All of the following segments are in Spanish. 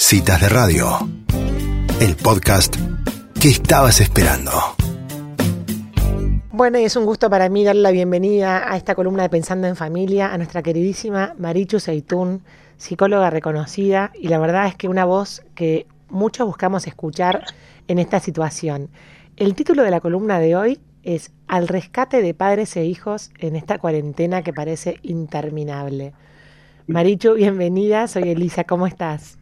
Citas de Radio, el podcast que estabas esperando. Bueno, y es un gusto para mí darle la bienvenida a esta columna de Pensando en Familia a nuestra queridísima Marichu Seitún, psicóloga reconocida, y la verdad es que una voz que muchos buscamos escuchar en esta situación. El título de la columna de hoy es Al rescate de padres e hijos en esta cuarentena que parece interminable. Marichu, bienvenida, soy Elisa, ¿cómo estás?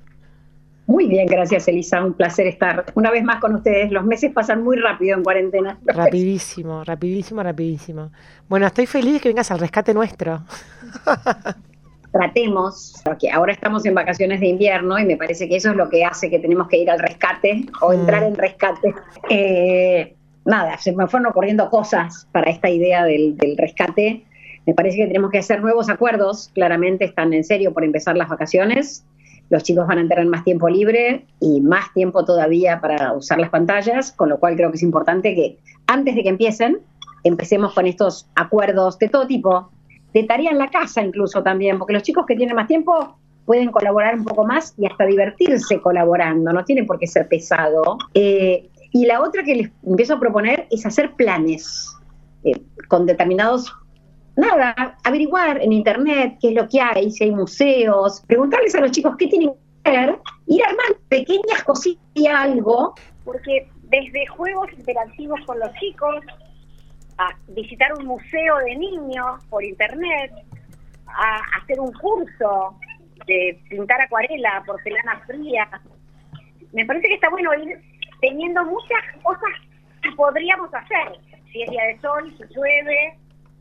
Muy bien, gracias Elisa, un placer estar una vez más con ustedes. Los meses pasan muy rápido en cuarentena. Rapidísimo, rapidísimo, rapidísimo. Bueno, estoy feliz que vengas al rescate nuestro. Tratemos, porque ahora estamos en vacaciones de invierno y me parece que eso es lo que hace que tenemos que ir al rescate o entrar en rescate. Eh, nada, se me fueron ocurriendo cosas para esta idea del, del rescate. Me parece que tenemos que hacer nuevos acuerdos, claramente están en serio por empezar las vacaciones los chicos van a tener más tiempo libre y más tiempo todavía para usar las pantallas, con lo cual creo que es importante que antes de que empiecen, empecemos con estos acuerdos de todo tipo, de tarea en la casa incluso también, porque los chicos que tienen más tiempo pueden colaborar un poco más y hasta divertirse colaborando, no tienen por qué ser pesado. Eh, y la otra que les empiezo a proponer es hacer planes eh, con determinados nada, averiguar en internet qué es lo que hay, si hay museos, preguntarles a los chicos qué tienen que hacer, ir armando pequeñas cositas y algo, porque desde juegos interactivos con los chicos, a visitar un museo de niños por internet, a hacer un curso de pintar acuarela, porcelana fría. Me parece que está bueno ir teniendo muchas cosas que podríamos hacer. Si es día de sol, si llueve,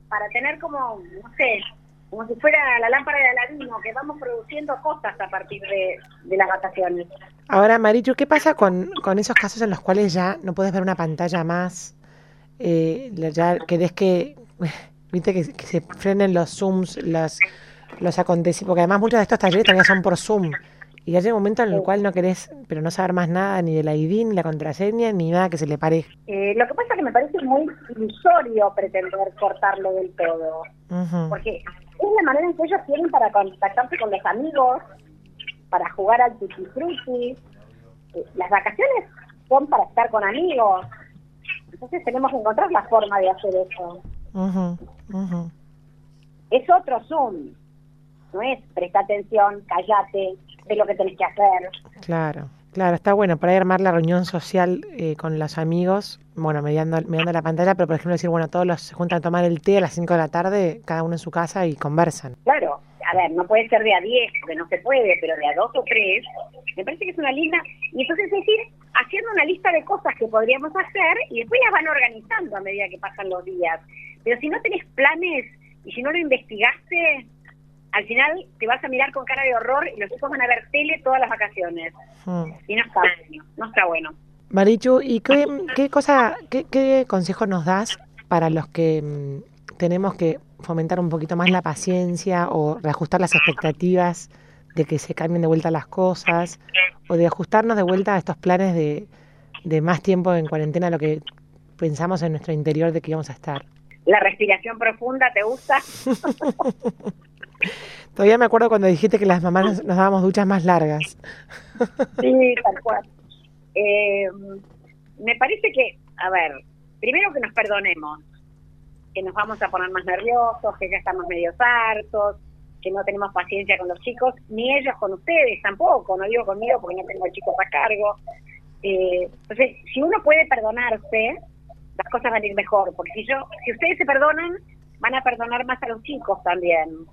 para tener como, no sé, como si fuera la lámpara de Aladino, que vamos produciendo cosas a partir de, las vacaciones. Ahora, Marichu, ¿qué pasa con, con esos casos en los cuales ya no puedes ver una pantalla más? Eh, ya querés que, viste, que, se frenen los Zooms, los, los acontecimientos, porque además muchos de estos talleres también son por Zoom. Y ya llega un momento en el cual no querés, pero no saber más nada ni del ID, ni la contraseña, ni nada que se le pare. Eh, lo que pasa es que me parece muy ilusorio pretender cortarlo del todo. Porque es la manera en que ellos tienen para contactarse con los amigos, para jugar al tutti frutti. Eh, las vacaciones son para estar con amigos. Entonces tenemos que encontrar la forma de hacer eso. Es otro Zoom. No es presta atención, callate, de lo que tenés que hacer. Claro, claro, está bueno para armar la reunión social eh, con los amigos, bueno, mediando, mediando la pantalla, pero por ejemplo decir, bueno, todos los se juntan a tomar el té a las 5 de la tarde, cada uno en su casa y conversan. Claro, a ver, no puede ser de a 10, porque no se puede, pero de a 2 o 3, me parece que es una linda, y entonces es decir, haciendo una lista de cosas que podríamos hacer y después las van organizando a medida que pasan los días. Pero si no tenés planes y si no lo investigaste, al final te vas a mirar con cara de horror y los hijos van a ver tele todas las vacaciones. Hmm. Y no está bueno, no está bueno. Marichu, ¿y qué, qué cosa, qué, qué consejo nos das para los que mm, tenemos que fomentar un poquito más la paciencia o reajustar las expectativas de que se cambien de vuelta las cosas o de ajustarnos de vuelta a estos planes de, de más tiempo en cuarentena lo que pensamos en nuestro interior de que íbamos a estar? La respiración profunda, ¿te gusta? Todavía me acuerdo cuando dijiste que las mamás nos, dábamos duchas más largas. sí, tal cual. Eh, me parece que, a ver, primero que nos perdonemos, que nos vamos a poner más nerviosos, que ya estamos medio hartos, que no tenemos paciencia con los chicos, ni ellos con ustedes tampoco, no digo conmigo porque no tengo chicos a cargo. Eh, entonces, si uno puede perdonarse, las cosas van a ir mejor, porque si yo, si ustedes se perdonan, van a perdonar más a los chicos también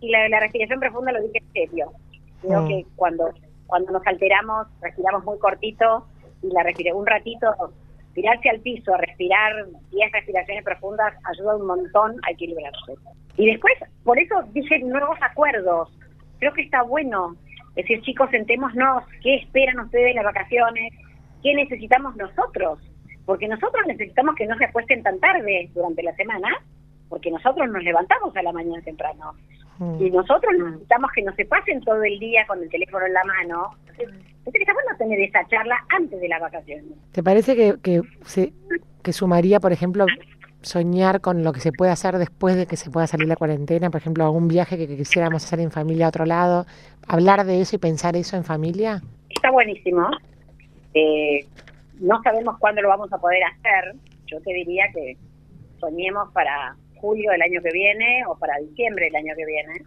y la, la respiración profunda lo dije en serio. Creo mm. que cuando, cuando nos alteramos, respiramos muy cortito y la respiré un ratito, tirarse al piso, respirar 10 respiraciones profundas ayuda un montón a equilibrarse. Y después, por eso dije nuevos acuerdos. Creo que está bueno decir, chicos, sentémonos, ¿qué esperan ustedes en las vacaciones? ¿Qué necesitamos nosotros? Porque nosotros necesitamos que no se acuesten tan tarde durante la semana, porque nosotros nos levantamos a la mañana temprano. Y nosotros necesitamos que no se pasen todo el día con el teléfono en la mano. Entonces, está bueno tener esa charla antes de las vacaciones. ¿Te parece que, que, se, que sumaría, por ejemplo, soñar con lo que se puede hacer después de que se pueda salir la cuarentena, por ejemplo, algún viaje que, quisiéramos hacer en familia a otro lado, hablar de eso y pensar eso en familia? Está buenísimo. Eh, no sabemos cuándo lo vamos a poder hacer. Yo te diría que soñemos para julio del año que viene o para diciembre del año que viene,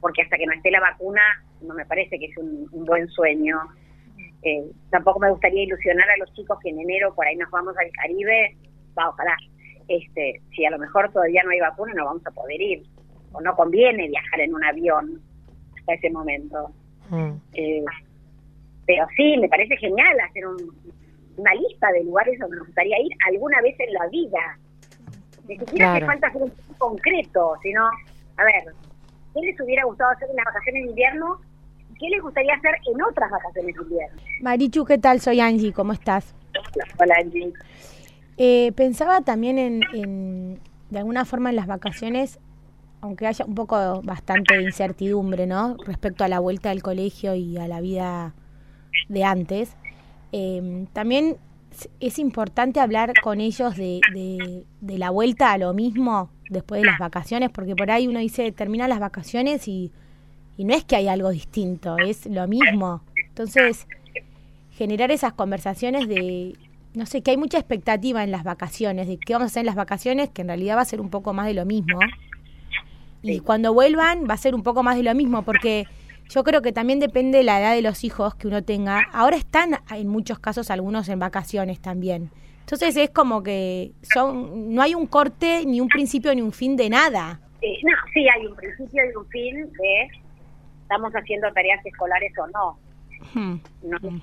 porque hasta que no esté la vacuna no me parece que es un, buen sueño. Eh, tampoco me gustaría ilusionar a los chicos que en enero por ahí nos vamos al Caribe, va, ojalá. Este, si a lo mejor todavía no hay vacuna, no vamos a poder ir. O no conviene viajar en un avión hasta ese momento. Mm. Eh, pero sí, me parece genial hacer una lista de lugares donde nos gustaría ir alguna vez en la vida. Ni siquiera hace falta hacer un concreto, sino, a ver, ¿qué les hubiera gustado hacer en las vacaciones de invierno? ¿Qué les gustaría hacer en otras vacaciones de invierno? Marichu, ¿qué tal? Soy Angie, ¿cómo estás? Hola, Angie. Eh, pensaba también en, de alguna forma, en las vacaciones, aunque haya un poco bastante incertidumbre, ¿no? Respecto a la vuelta del colegio y a la vida de antes, eh, también es importante hablar con ellos de, de, la vuelta a lo mismo después de las vacaciones, porque por ahí uno dice, termina las vacaciones y, y no es que hay algo distinto, es lo mismo. Entonces, generar esas conversaciones de, no sé, que hay mucha expectativa en las vacaciones, de qué vamos a hacer en las vacaciones, que en realidad va a ser un poco más de lo mismo. Y cuando vuelvan va a ser un poco más de lo mismo, porque yo creo que también depende de la edad de los hijos que uno tenga. Ahora están en muchos casos algunos en vacaciones también. Entonces es como que son no hay un corte, ni un principio, ni un fin de nada. Sí, no, sí hay un principio y un fin de estamos haciendo tareas escolares o no. Hmm. no hmm.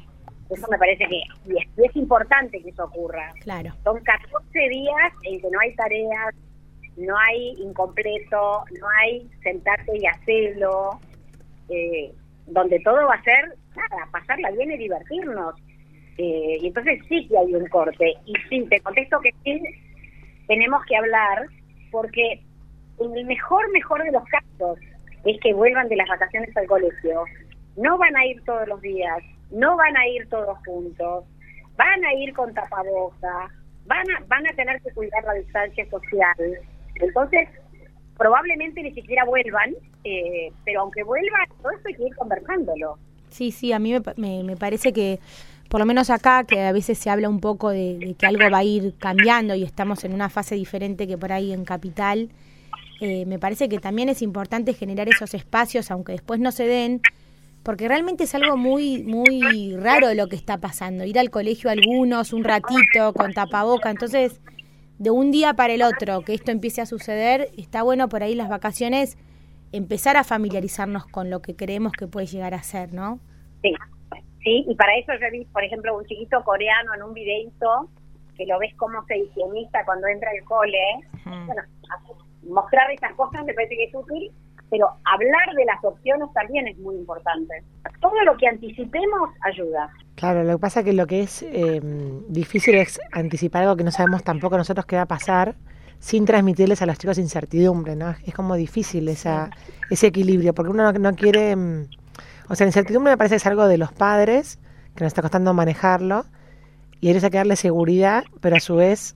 Eso me parece que y es, importante que eso ocurra. Claro. Son 14 días en que no hay tareas, no hay incompleto, no hay sentarte y hacerlo, eh, donde todo va a ser, nada, pasarla bien y divertirnos. Eh, y entonces sí que hay un corte. Y sí, te contesto que sí, tenemos que hablar, porque en el mejor, mejor de los casos es que vuelvan de las vacaciones al colegio. No van a ir todos los días, no van a ir todos juntos, van a ir con tapaboca, van a, van a tener que cuidar la distancia social. Entonces, probablemente ni siquiera vuelvan, eh, pero aunque vuelvan, todo esto hay que ir conversándolo. Sí, sí, a mí me, me, parece que, por lo menos acá, que a veces se habla un poco de, que algo va a ir cambiando y estamos en una fase diferente que por ahí en Capital, eh, me parece que también es importante generar esos espacios, aunque después no se den, porque realmente es algo muy muy raro lo que está pasando. Ir al colegio algunos un ratito con tapaboca, entonces de un día para el otro que esto empiece a suceder, está bueno por ahí las vacaciones empezar a familiarizarnos con lo que creemos que puede llegar a ser, ¿no? Sí, sí, y para eso yo vi, por ejemplo, un chiquito coreano en un videito que lo ves como se higieniza cuando entra al cole. Bueno, mostrar esas cosas me parece que es útil pero hablar de las opciones también es muy importante. Todo lo que anticipemos ayuda. Claro, lo que pasa es que lo que es eh, difícil es anticipar algo que no sabemos tampoco nosotros qué va a pasar sin transmitirles a los chicos incertidumbre, ¿no? Es como difícil esa, ese equilibrio, porque uno no, quiere... Mm, o sea, incertidumbre me parece que es algo de los padres, que nos está costando manejarlo, y hay que darle seguridad, pero a su vez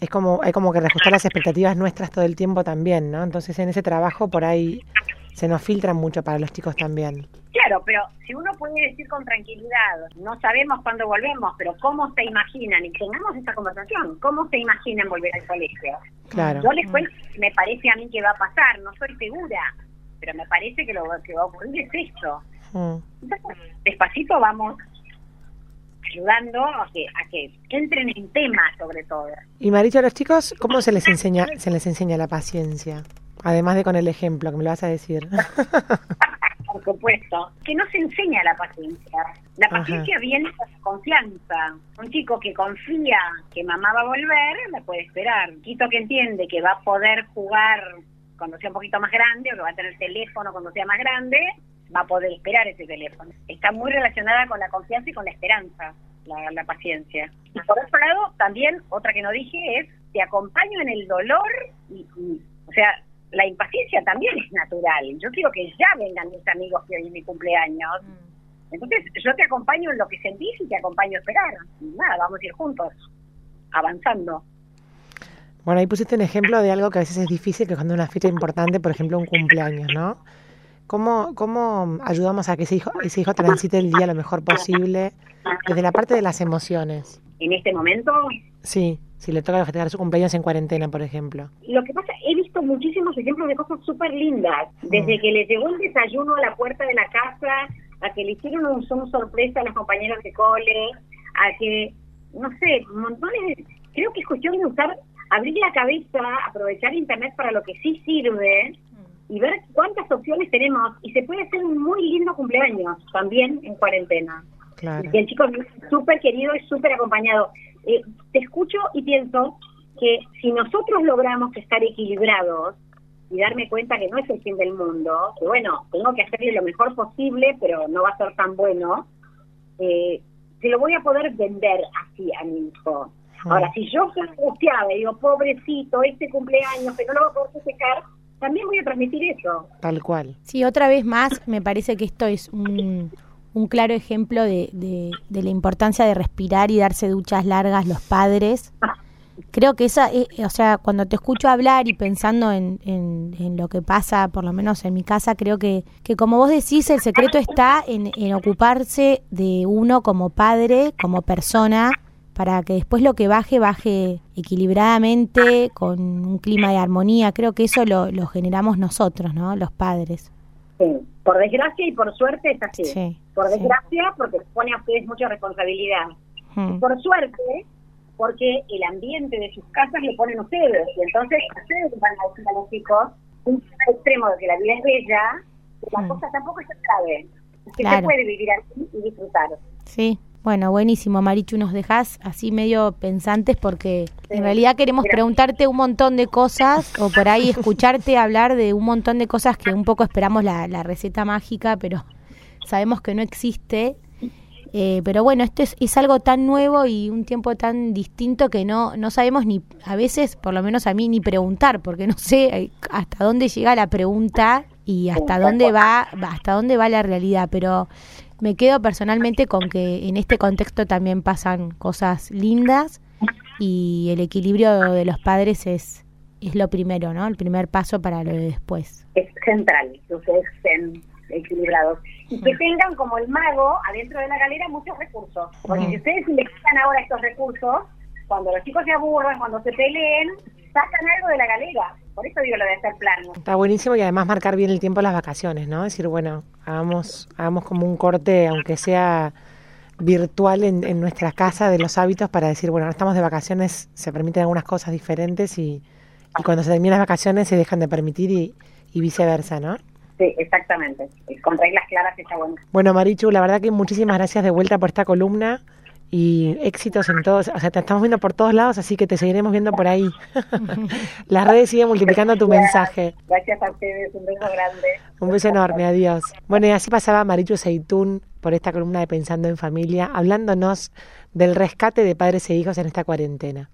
es como hay como que reajustar las expectativas nuestras todo el tiempo también, ¿no? Entonces en ese trabajo por ahí se nos filtran mucho para los chicos también. Claro, pero si uno puede decir con tranquilidad, no sabemos cuándo volvemos, pero cómo se imaginan, y tengamos esta conversación, cómo se imaginan volver al colegio. Claro. Yo les cuento, me parece a mí que va a pasar, no soy segura, pero me parece que lo que va a ocurrir es esto. Mm. despacito vamos ayudando a que, a que entren en tema sobre todo. Y Maricha, a los chicos, ¿cómo se les enseña se les enseña la paciencia? Además de con el ejemplo, que me lo vas a decir. Por supuesto. Que no se enseña la paciencia. La paciencia viene con confianza. Un chico que confía que mamá va a volver, me puede esperar. Un chico que entiende que va a poder jugar cuando sea un poquito más grande o que va a tener teléfono cuando sea más grande, va a poder esperar ese teléfono. Está muy relacionada con la confianza y con la esperanza, la, paciencia. Y por otro lado, también otra que no dije es, te acompaño en el dolor y, o sea, la impaciencia también es natural. Yo quiero que ya vengan mis amigos que hoy es mi cumpleaños. Mm. Entonces, yo te acompaño en lo que sentís y te acompaño a esperar. nada, vamos a ir juntos, avanzando. Bueno, ahí pusiste un ejemplo de algo que a veces es difícil, que cuando una fecha importante, por ejemplo, un cumpleaños, ¿no? ¿Cómo, cómo ayudamos a que ese hijo, ese hijo transite el día lo mejor posible desde la parte de las emociones? En este momento, Sí, si le toca festejar su cumpleaños en cuarentena, por ejemplo. lo que pasa, he visto muchísimos ejemplos de cosas súper lindas. Desde Mm. que le llegó el desayuno a la puerta de la casa, a que le hicieron un Zoom sorpresa a los compañeros de cole, a que, no sé, montones de... Creo que es cuestión de usar, abrir la cabeza, aprovechar Internet para lo que sí sirve y ver cuántas opciones tenemos. Y se puede hacer un muy lindo cumpleaños también en cuarentena. Claro. Y el chico es súper querido y súper acompañado. Eh, te escucho y pienso que si nosotros logramos estar equilibrados y darme cuenta que no es el fin del mundo, que bueno, tengo que hacerle lo mejor posible, pero no va a ser tan bueno, eh, se lo voy a poder vender así a mi hijo. Ahora, si yo soy angustiada y digo, pobrecito, este cumpleaños, que no lo voy a poder festejar, también voy a transmitir eso. Tal cual. Sí, otra vez más, me parece que esto es un, un claro ejemplo de, de- de la importancia de respirar y darse duchas largas los padres. Creo que esa, eh, o sea, cuando te escucho hablar y pensando en, en- en lo que pasa, por lo menos en mi casa, creo que, que como vos decís, el secreto está en, en ocuparse de uno como padre, como persona, para que después lo que baje, baje equilibradamente, con un clima de armonía. Creo que eso lo, lo generamos nosotros, ¿no? Los padres. Sí. Por desgracia y por suerte es así. Sí, por sí. desgracia, porque pone a ustedes mucha responsabilidad. Mm. Por suerte, porque el ambiente de sus casas lo ponen ustedes. Y entonces ustedes van a decir a los chicos un extremo de que la vida es bella, que la Mm. cosa tampoco es grave. Que se Claro. puede vivir así y disfrutar. Sí, bueno, buenísimo, Marichu, nos dejas así medio pensantes porque en realidad queremos gracias. preguntarte un montón de cosas o por ahí escucharte hablar de un montón de cosas que un poco esperamos la, la receta mágica, pero sabemos que no existe. Eh, pero bueno, esto es, es algo tan nuevo y un tiempo tan distinto que no, no sabemos ni, a veces, por lo menos a mí, ni preguntar, porque no sé eh, hasta dónde llega la pregunta y hasta dónde va, hasta dónde va la realidad, pero me quedo personalmente con que en este contexto también pasan cosas lindas y el equilibrio de los padres es, es lo primero, ¿no? El primer paso para lo de después. Es central que ustedes estén equilibrados. Y que tengan como el mago adentro de la galera muchos recursos. Porque Mm. si ustedes le quitan ahora estos recursos, cuando los chicos se aburran, cuando se peleen, sacan algo de la galera. Por eso digo lo de hacer planes. Está buenísimo y además marcar bien el tiempo de las vacaciones, ¿no? Decir, bueno, hagamos, hagamos como un corte, aunque sea virtual en, en nuestra casa de los hábitos para decir, bueno, ahora estamos de vacaciones, se permiten algunas cosas diferentes y, y cuando se terminan las vacaciones se dejan de permitir y, y viceversa, ¿no? Sí, exactamente. Con reglas claras está bueno. Bueno, Marichu, la verdad que muchísimas gracias de vuelta por esta columna y éxitos en todos, o sea, te estamos viendo por todos lados, así que te seguiremos viendo por ahí. Las redes siguen multiplicando tu mensaje. Gracias a ustedes, un beso grande. Un beso enorme, adiós. Bueno, y así pasaba Marichu Seitún por esta columna de Pensando en Familia, hablándonos del rescate de padres e hijos en esta cuarentena.